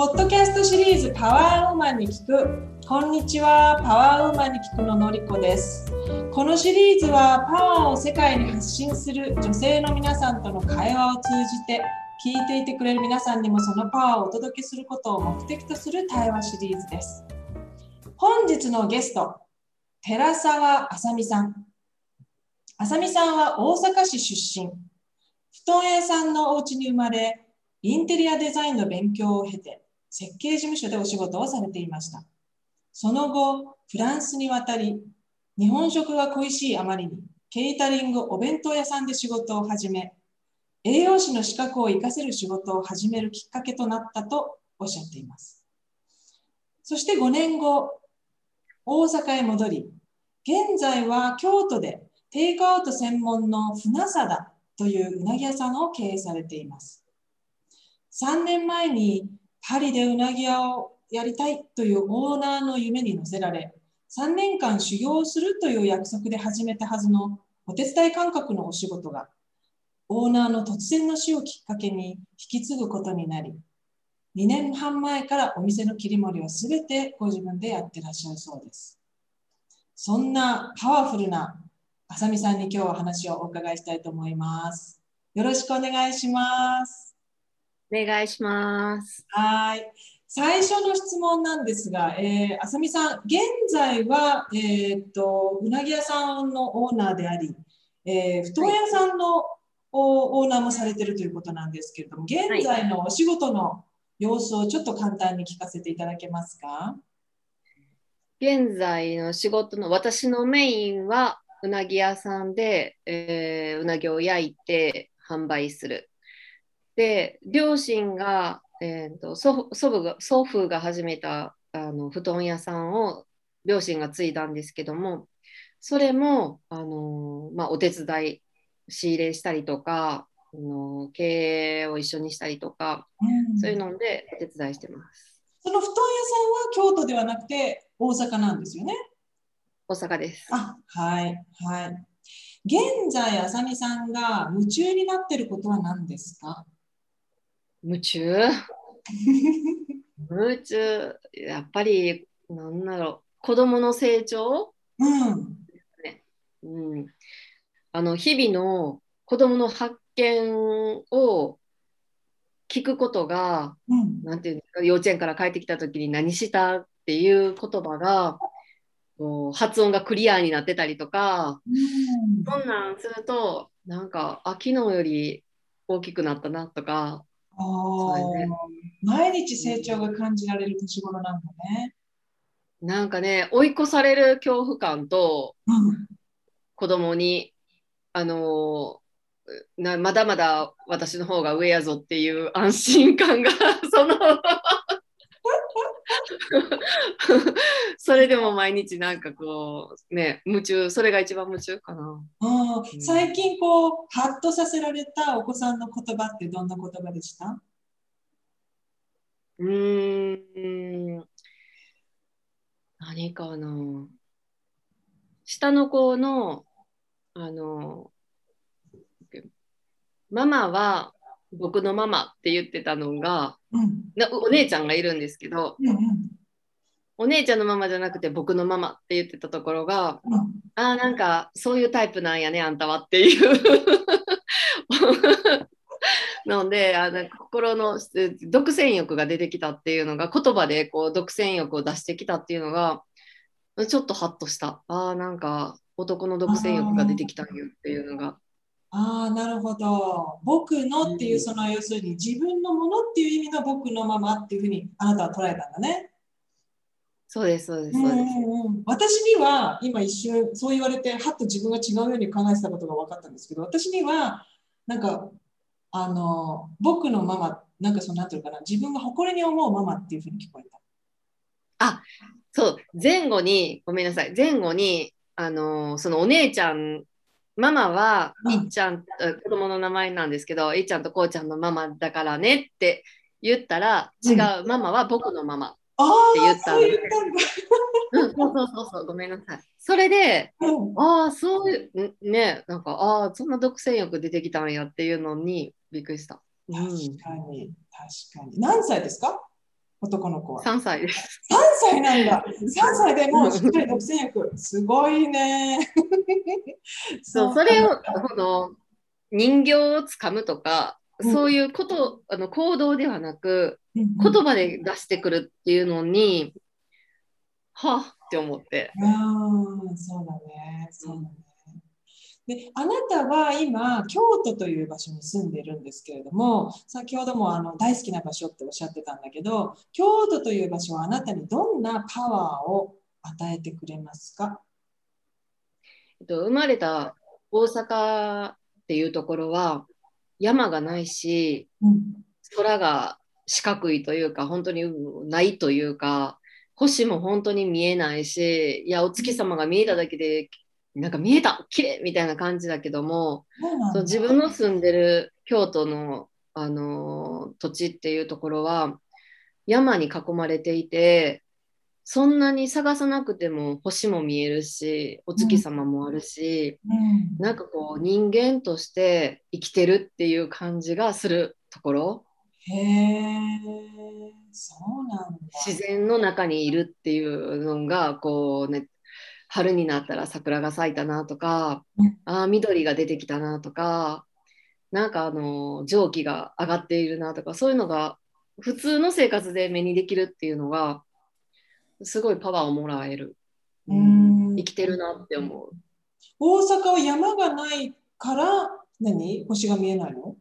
ポッドキャストシリーズパワーウーマンに聞く。こんにちは、パワーウーマンに聞くののりこです。このシリーズはパワーを世界に発信する女性の皆さんとの会話を通じて、聞いていてくれる皆さんにもそのパワーをお届けすることを目的とする対話シリーズです。本日のゲスト、寺澤あさみさん。あさみさんは大阪市出身。布団屋さんのお家に生まれ、インテリアデザインの勉強を経て、設計事務所でお仕事をされていました。その後、フランスに渡り、日本食が恋しいあまりに、ケータリングお弁当屋さんで仕事を始め、栄養士の資格を活かせる仕事を始めるきっかけとなったとおっしゃっています。そして5年後、大阪へ戻り、現在は京都でテイクアウト専門の船貞といううなぎ屋さんを経営されています。3年前にパリでうなぎ屋をやりたいというオーナーの夢に乗せられ、3年間修行するという約束で始めたはずのお手伝い感覚のお仕事が、オーナーの突然の死をきっかけに引き継ぐことになり、2年半前からお店の切り盛りをすべてご自分でやってらっしゃるそうです。そんなパワフルなあさみさんに今日は話をお伺いしたいと思います。よろしくお願いします。お願いします。はい。最初の質問なんですが、えー、あさみさん、現在は、えー、っと、うなぎ屋さんのオーナーであり、えー、布団屋さんのオーナーもされてるということなんですけれども、現在のお仕事の様子をちょっと簡単に聞かせていただけますか？現在の仕事の私のメインはうなぎ屋さんで、えー、うなぎを焼いて販売する。で、両親が、えーと、祖祖母が祖父が始めたあの布団屋さんを両親が継いだんですけども、それも、あのまあ、お手伝い仕入れしたりとか、あの経営を一緒にしたりとか、うん、そういうのでお手伝いしてます。その布団屋さんは京都ではなくて大阪なんですよね？大阪です。あ、はい、はい。現在、あさみさんが夢中になってることは何ですか？夢中？夢中、やっぱり、なんだろう、子供の成長、うん。ねうん、あの日々の子供の発見を聞くことが、うん、なんていうか？幼稚園から帰ってきた時に何したっていう言葉が発音がクリアになってたりとか、うん、そんなんするとなんかあ昨日より大きくなったなとか毎日成長が感じられる年頃なんだね。なんかね追い越される恐怖感と、うん、子供にあのなまだまだ私の方が上やぞっていう安心感が その それでも毎日なんかこうね夢中それが一番夢中かな、うん、最近こうハッとさせられたお子さんの言葉ってどんな言葉でした？うーん。何かな。下の子のあのママは僕のママって言ってたのが、うん、お姉ちゃんがいるんですけど、うんうん、お姉ちゃんのママじゃなくて僕のママって言ってたところが、うん、ああなんかそういうタイプなんやねあんたはっていう のであの心の独占欲が出てきたっていうのが言葉でこう独占欲を出してきたっていうのがちょっとハッとしたああなんか男の独占欲が出てきたんよっていうのが。ああ、なるほど。僕のっていう、その、要するに自分のものっていう意味の僕のままっていうふうにあなたは捉えたんだね。そうです、そうです、そうです。私には今一瞬そう言われて、はっと自分が違うように考えてたことが分かったんですけど、私には、なんか、あの、僕のママ、なんかその、なんていうかな、自分が誇りに思うママっていうふうに聞こえた。あ、そう、前後に、ごめんなさい、前後に、あの、そのお姉ちゃん、ママは、いっちゃん、子供の名前なんですけど、いっちゃんとこうちゃんのママだからねって言ったら、違う、うん、ママは僕のママって言ったんで。うん、そうそうそうそう、ごめんなさい。それで、うん、ああ、そういう、ね、なんか、ああ、そんな独占欲出てきたんやっていうのにびっくりした。確かに、確かに。何歳ですか？男の子は。3歳です。3歳なんだ。3歳でもうしっかり独占欲。すごいね。そうそれをこの人形をつかむとか、うんそういうことあの行動ではなくうん言葉で出してくるっていうのに、はあって思って。うん、そうだね。そうだね。で、あなたは今、京都という場所に住んでいるんですけれども、先ほどもあの大好きな場所っておっしゃってたんだけど、京都という場所はあなたにどんなパワーを与えてくれますか？えっと、生まれた大阪っていうところは山がないしうん。空が四角いというか本当にないというか星も本当に見えないしいやお月様が見えただけでなんか見えた綺麗みたいな感じだけどもそう自分の住んでる京都の、あのー土地っていうところは山に囲まれていてそんなに探さなくても星も見えるしお月様もあるし、うん。なんかこう人間として生きてるっていう感じがするところへえ、そうなんだ。自然の中にいるっていうのがこうね春になったら桜が咲いたなとか、うん。あー緑が出てきたなとかなんかあの蒸気が上がっているなとかそういうのが普通の生活で目にできるっていうのがすごいパワーをもらえる、うん。生きてるなって思う。大阪は山がないから何？星が見えないの？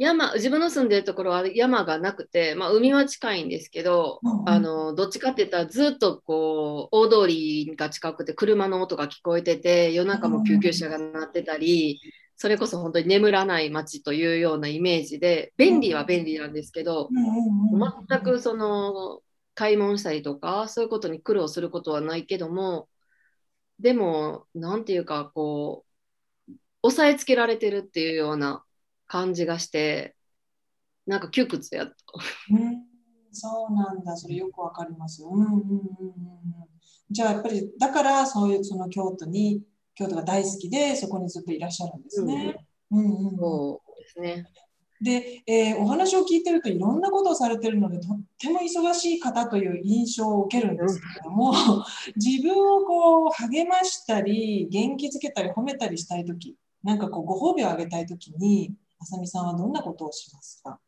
山自分の住んでるところは山がなくて、まあ、海は近いんですけど、うんうん。あのどっちかって言ったらずっとこう大通りが近くて車の音が聞こえてて夜中も救急車が鳴ってたり、それこそ本当に眠らない街というようなイメージで便利は便利なんですけど、全くその買い物したりとかそういうことに苦労することはないけどもでもなんていうかこう押さえつけられてるっていうような感じがしてなんか窮屈やった。うん、そうなんだ、それよくわかります。うんうんうんうんうん、じゃあやっぱりだからそういうその京都に京都が大好きでそこにずっといらっしゃるんですね。うんうんうんそうですね。で、えーお話を聞いてるといろんなことをされてるのでとっても忙しい方という印象を受けるんですけれども、自分をこう励ましたり元気づけたり褒めたりしたい時なんかこうご褒美をあげたい時にあさみさんはどんなことをしますか？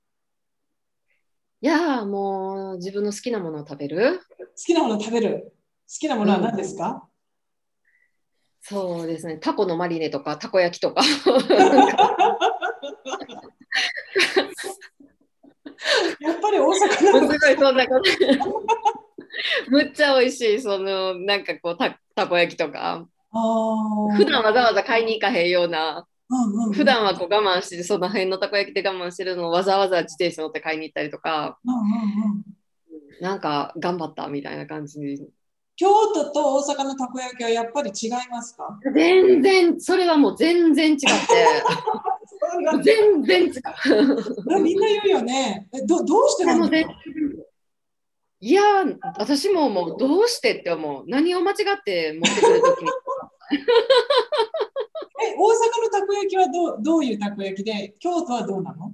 いやーもう自分の好きなものを食べる？好きなものを食べる？好きなものは何ですか、そうですね。タコのマリネとかたこ焼きとか。やっぱり大阪のごいそんなこと。むっちゃ美味しいそのなんかこうたたこ焼きとか。普段わざわざ買いに行かへんようなうん普段はこう我慢してその辺のたこ焼きで我慢してるのをわざわざ自転車乗って買いに行ったりとか。うんうんうん。なんか頑張ったみたいな感じ。に京都と大阪のたこ焼きはやっぱり違いますか？全然それはもう全然違って。全然違う。みんな言うよね。えどどうしてないやー私ももうどうしてって思う。何を間違って持ってくるときにえ大阪のたこ焼きはどうどういうたこ焼きで京都はどうなの？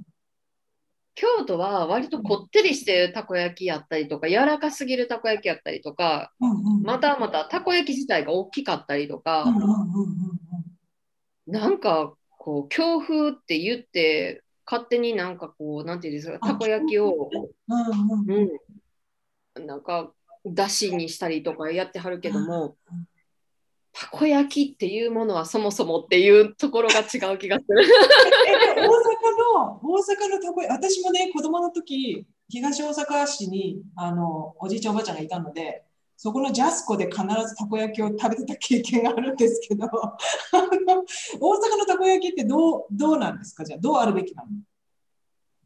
京都は割とこってりしてるたこ焼きやったりとか柔らかすぎるたこ焼きやったりとかうんうんまたまたたこ焼き自体が大きかったりとか、うんうんうんうん。なんかこう強風って言って勝手になんかこうなんていうんですかあたこ焼きを、うんうんうん、なんかだしにしたりとかやってはるけどもうんたこ焼きっていうものはそもそもっていうところが違う気がする。えで大阪の大阪のたこ焼き私もね子供の時東大阪市にあのおじいちゃんおばあちゃんがいたのでそこのジャスコで必ずたこ焼きを食べてた経験があるんですけど 大阪のたこ焼きってどうどうなんですか？じゃあどうあるべきなの？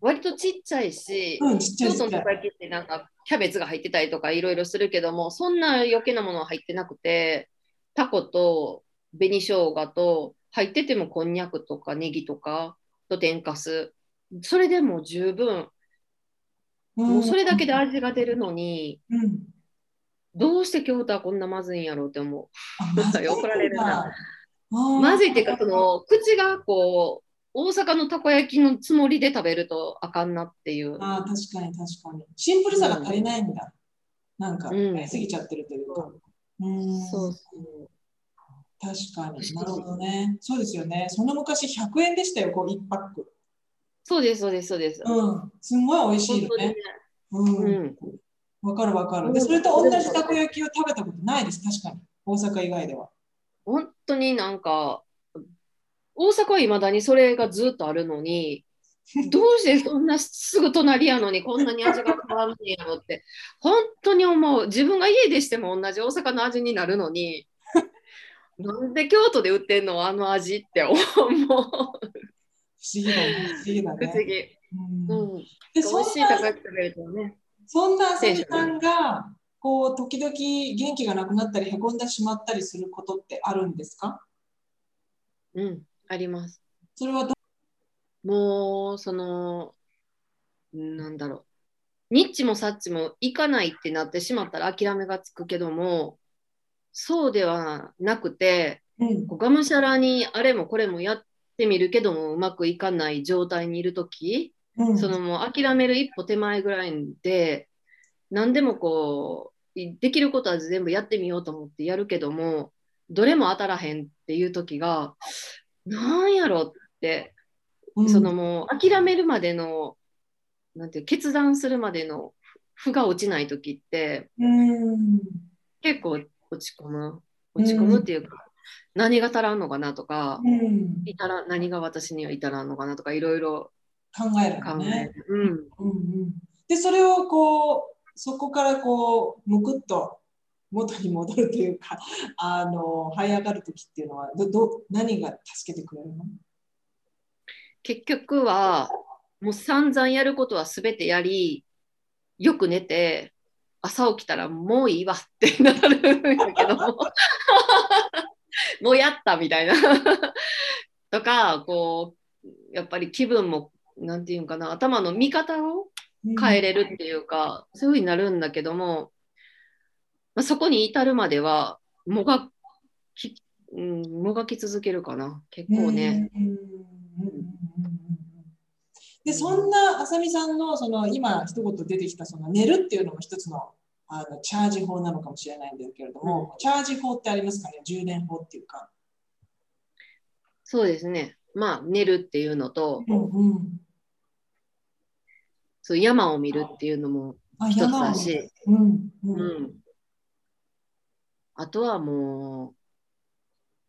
割とちっちゃいし、うんちっちゃい京都のちっちゃい。たこ焼きってなんかキャベツが入ってたりとかいろいろするけどもそんな余計なものは入ってなくてタコと紅生姜と入っててもこんにゃくとかネギとかと天かす。それでも十分。もうそれだけで味が出るのにうん。どうして京都はこんなまずいんやろうって思う。怒られるな。まずいっていうかその口がこ大阪のたこ焼きのつもりで食べるとあかんなっていう。ああ、確かに確かに。シンプルさが足りないんだ。なんか、うん。やりすぎちゃってるというか。うんそうそう。確かに。なるほどね。そうですよね。その昔100円でしたよ、こう1パック。そうです、そうです、そうです。うん。すんごい美味しいよねね。。うん。うん。わかるわかる。うんで、それと同じたこ焼きを食べたことないです、確かに。大阪以外では。本当になんか、大阪はいまだにそれがずっとあるのに、どうしてそんなすぐ隣やのにこんなに味が変わるんやろって、本当に思う。自分が家でしても同じ大阪の味になるのに、なんで京都で売ってんのあの味って思う。不思議だね。不思議だ不思ね。議。うんうん。で、美そん味しいたこな、焼き食べるとね。そんなあさみさんが、こう、時々元気がなくなったり、へこんでしまったりすることってあるんですか？うん、あります。それはどもう、その、なんだろう。ニッチもサッチも行かないってなってしまったら諦めがつくけども、そうではなくて、うん。こうがむしゃらにあれもこれもやってみるけどもうまくいかない状態にいるとき、うん、そのもう諦める一歩手前ぐらいで、何でもこう、いできることは全部やってみようと思ってやるけども、どれも当たらへんっていう時が、なんやろって、うんそのもう諦めるまでの、なんていう決断するまでの負が落ちない時って、うん。結構落ち込む。落ち込むっていうか、何が足らんのかなとか、うん。至ら何が私には至らんのかなとかいろいろ考える考え。る。うん。うんうん、で、それをこう、そこからこう、むくっと元に戻るというか、あの、這い上がるときっていうのは、ど、ど、何が助けてくれるの結局は、もう散々やることは全てやり、よく寝て、朝起きたらもういいわってなるんだけども、もうやったみたいな。とか、こう、やっぱり気分も、なんていうのかな、頭の見方を変えれるっていうか、そういうふうになるんだけども、まあ、そこに至るまではもがき、うん、もがき続けるかな結構ね。うんで、そんなあさみさんのその今一言出てきたその寝るっていうのも一つのあのチャージ法なのかもしれないんですけれども、チャージ法ってありますかね？充電法っていうか。そうですね。まあ寝るっていうのとうんうん、そう山を見るっていうのもあ一つだし、うんううん。ん、あとはもう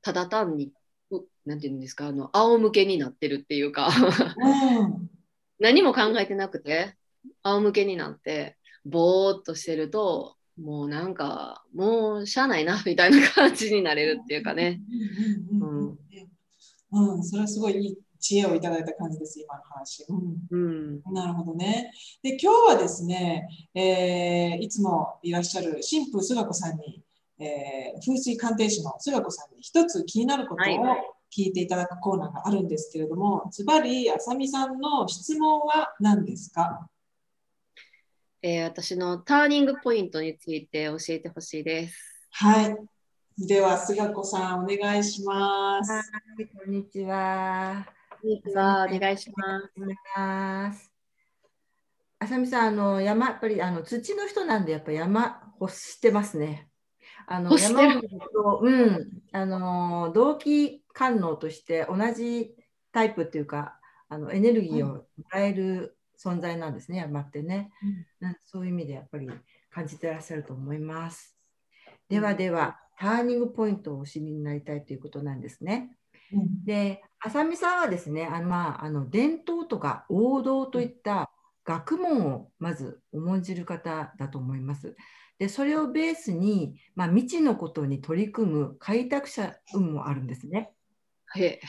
ただ単にうなんていうんですかあの仰向けになってるっていうか。うん。何も考えてなくて仰向けになってぼーっとしてるともうなんかもうしゃあないなみたいな感じになれるっていうかね。うん。それはすごいいい知恵をいただいた感じです、今の話。うん。うん、なるほどね。で、今日はですね、えーいつもいらっしゃる新婦菅子さんに、えー風水鑑定士の菅子さんに一つ気になることをはい聞いていただくコーナーがあるんですけれども、ズバリ、あさみさんの質問は何ですか？えー私のターニングポイントについて教えてほしいです。はい。では、菅子さん、お願いします。はい、こんにちは。こんにちは、お願いします。お願いします。あさみさん、あの山、やっぱりあの土の人なんで、やっぱ山欲してますね。あの山を見ると、うん、あの同期官能として同じタイプっていうか、あのエネルギーをもらえる存在なんですね、山ってね。うんそういう意味でやっぱり感じてらっしゃると思います。ではでは、ターニングポイントをお知りになりたいということなんですね。うんで、浅見さんはですね、あのまあ、あの伝統とか王道といった学問をまず重んじる方だと思います。で、それをベースに、まあ、未知のことに取り組む開拓者運もあるんですね。へ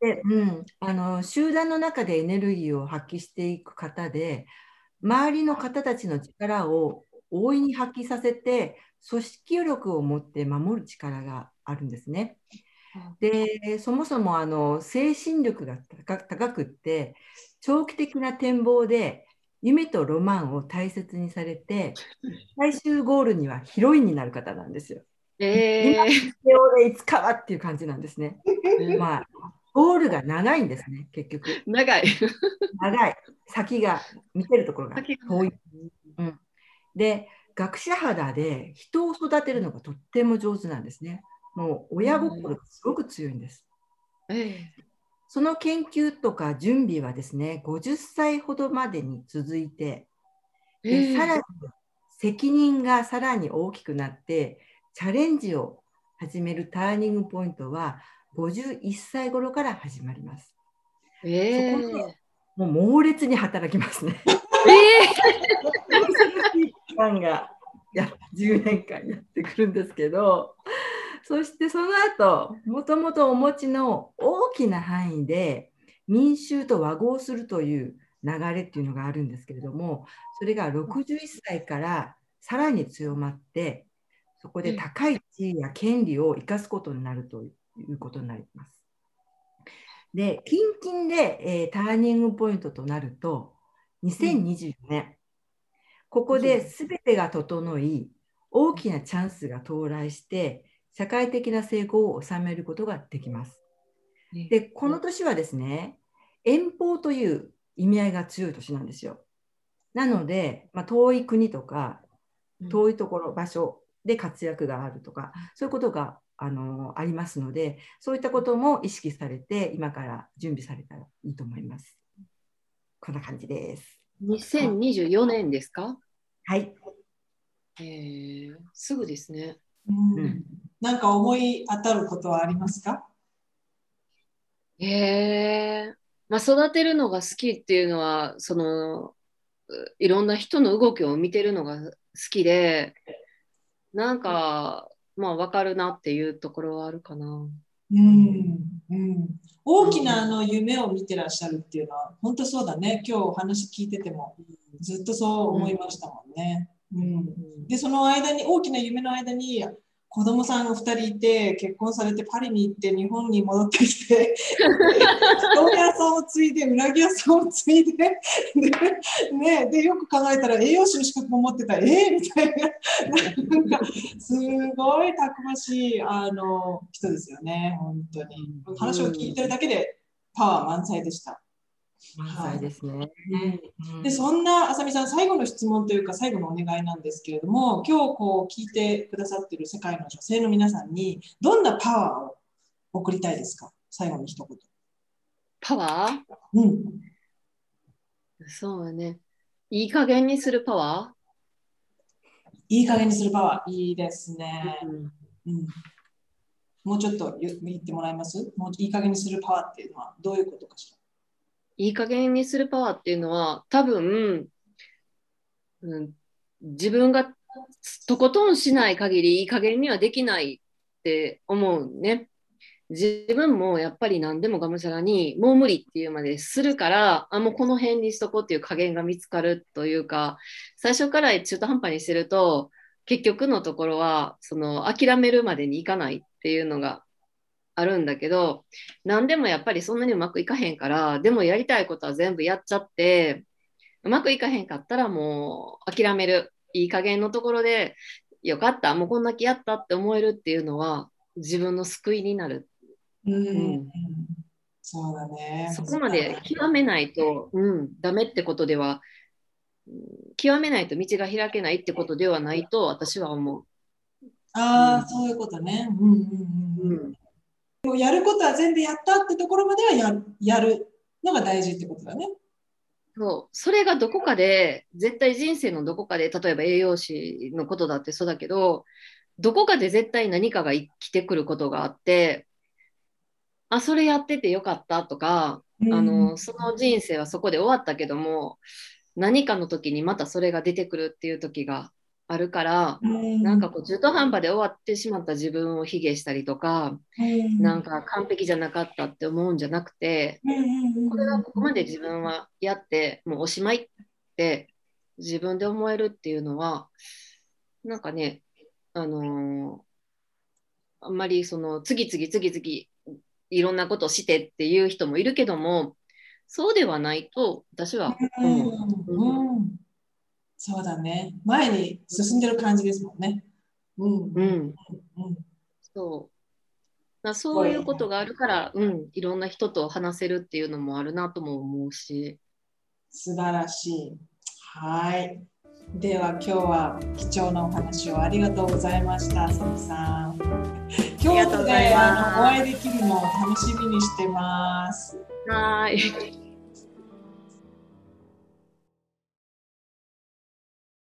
で、うん、あの集団の中でエネルギーを発揮していく方で、周りの方たちの力を大いに発揮させて、組織力を持って守る力があるんですね。で、そもそもあの精神力が高高くって、長期的な展望で夢とロマンを大切にされて、最終ゴールにはヒロインになる方なんですよ。えー、で、俺いつかはっていう感じなんですね。まあ、ゴールが長いんですね、結局。長い。長い。先が、見てるところが遠い。うん、で、学者肌で人を育てるのがとっても上手なんですね。もう親心がすごく強いんです。えその研究とか準備はですね、50歳ほどまでに続いて、えでさらに責任がさらに大きくなって、チャレンジを始めるターニングポイントは51歳頃から始まります。えそこでもう猛烈に働きますね。期間がや10年間やってくるんですけど、そしてその後、もともとお持ちの大きな範囲で民衆と和合するという流れっていうのがあるんですけれども、それが61歳からさらに強まって、そこで高い地位や権利を生かすことになるということになります。で、近々で、えーターニングポイントとなると、2024年、ここで全てが整い、大きなチャンスが到来して、社会的な成功を収めることができます。で、この年はですね、遠方という意味合いが強い年なんですよ。なので、まあ、遠い国とか、遠いところ、場所で活躍があるとか、そういうことがあのありますので、そういったことも意識されて、今から準備されたらいいと思います。こんな感じです。2024年ですか？はい。えー、すぐですね。うんうんなんか思い当たることはありますか？えー、まあ、育てるのが好きっていうのは、その、ういろんな人の動きを見てるのが好きで、なんか、まあ、わかるなっていうところはあるかな。うんうん、大きなあの夢を見てらっしゃるっていうのは本当そうだね。今日お話聞いててもずっとそう思いましたもんね。うん、でその間に大きな夢の間に子供さんが2人いて結婚されてパリに行って日本に戻ってきて 豆屋さんを継いでうなぎ屋さんを継いでで,、ね、でよく考えたら栄養士の資格も持ってたえー、みたいな。なんかすごいたくましいあの人ですよね本当に。話を聞いてるだけでパワー満載でした。満載ですね。うん。でそんなあさみさん最後の質問というか最後のお願いなんですけれども今日こう聞いてくださっている世界の女性の皆さんにどんなパワーを送りたいですか？最後に一言。パワうん、ーそうだね。いい加減にするパワいい加減にするパワー。いいですー、ね、うん。うん。もうちょっと言言ってもらえます？もういい加減にするパワーっていうのはどういうことかしら？いい加減にするパワーっていうのは多分、うん、自分がとことんしない限りいい加減にはできないって思うね。自分もやっぱり何でもがむしゃらにもう無理っていうまでするからあもうこの辺にしとこうっていう加減が見つかるというか最初から中途半端にしてると結局のところはその諦めるまでにいかないっていうのがあるんだけど何でもやっぱりそんなにうまくいかへんからでもやりたいことは全部やっちゃってうまくいかへんかったらもう諦めるいい加減のところでよかったもうこんだけやったって思えるっていうのは自分の救いになるうん、んそうだね。そこまで極めないと、うん、ダメってことではうん極めないと道が開けないってことではないと私は思ああ、うんそういうことね。うんうんう。うん。うんもうやることは全部やったってところまではややるのが大事ってことだね。そうそれがどこかで絶対人生のどこかで例えば栄養士のことだってそうだけどどこかで絶対何かが生きてくることがあってあそれやっててよかったとか、あのその人生はそこで終わったけども何かの時にまたそれが出てくるっていう時があるから、うん、なんかこう中途半端で終わってしまった自分を卑下したりとか、うん、なんか完璧じゃなかったって思うんじゃなくて、これはここまで自分はやってもうおしまいって自分で思えるっていうのはなんかねあのーあんまりその次々次々いろんなことをしてっていう人もいるけどもそうではないと私はうん思う。うん。うん、そうだね。前に進んでる感じですもんね。うん。うんうん。そうそういうことがあるから、うん、いろんな人と話せるっていうのもあるなとも思うし。素晴らしい。はい。では今日は貴重なお話をありがとうございました、さみさん。京都であのお会いできるのを楽しみにしてます。はーい。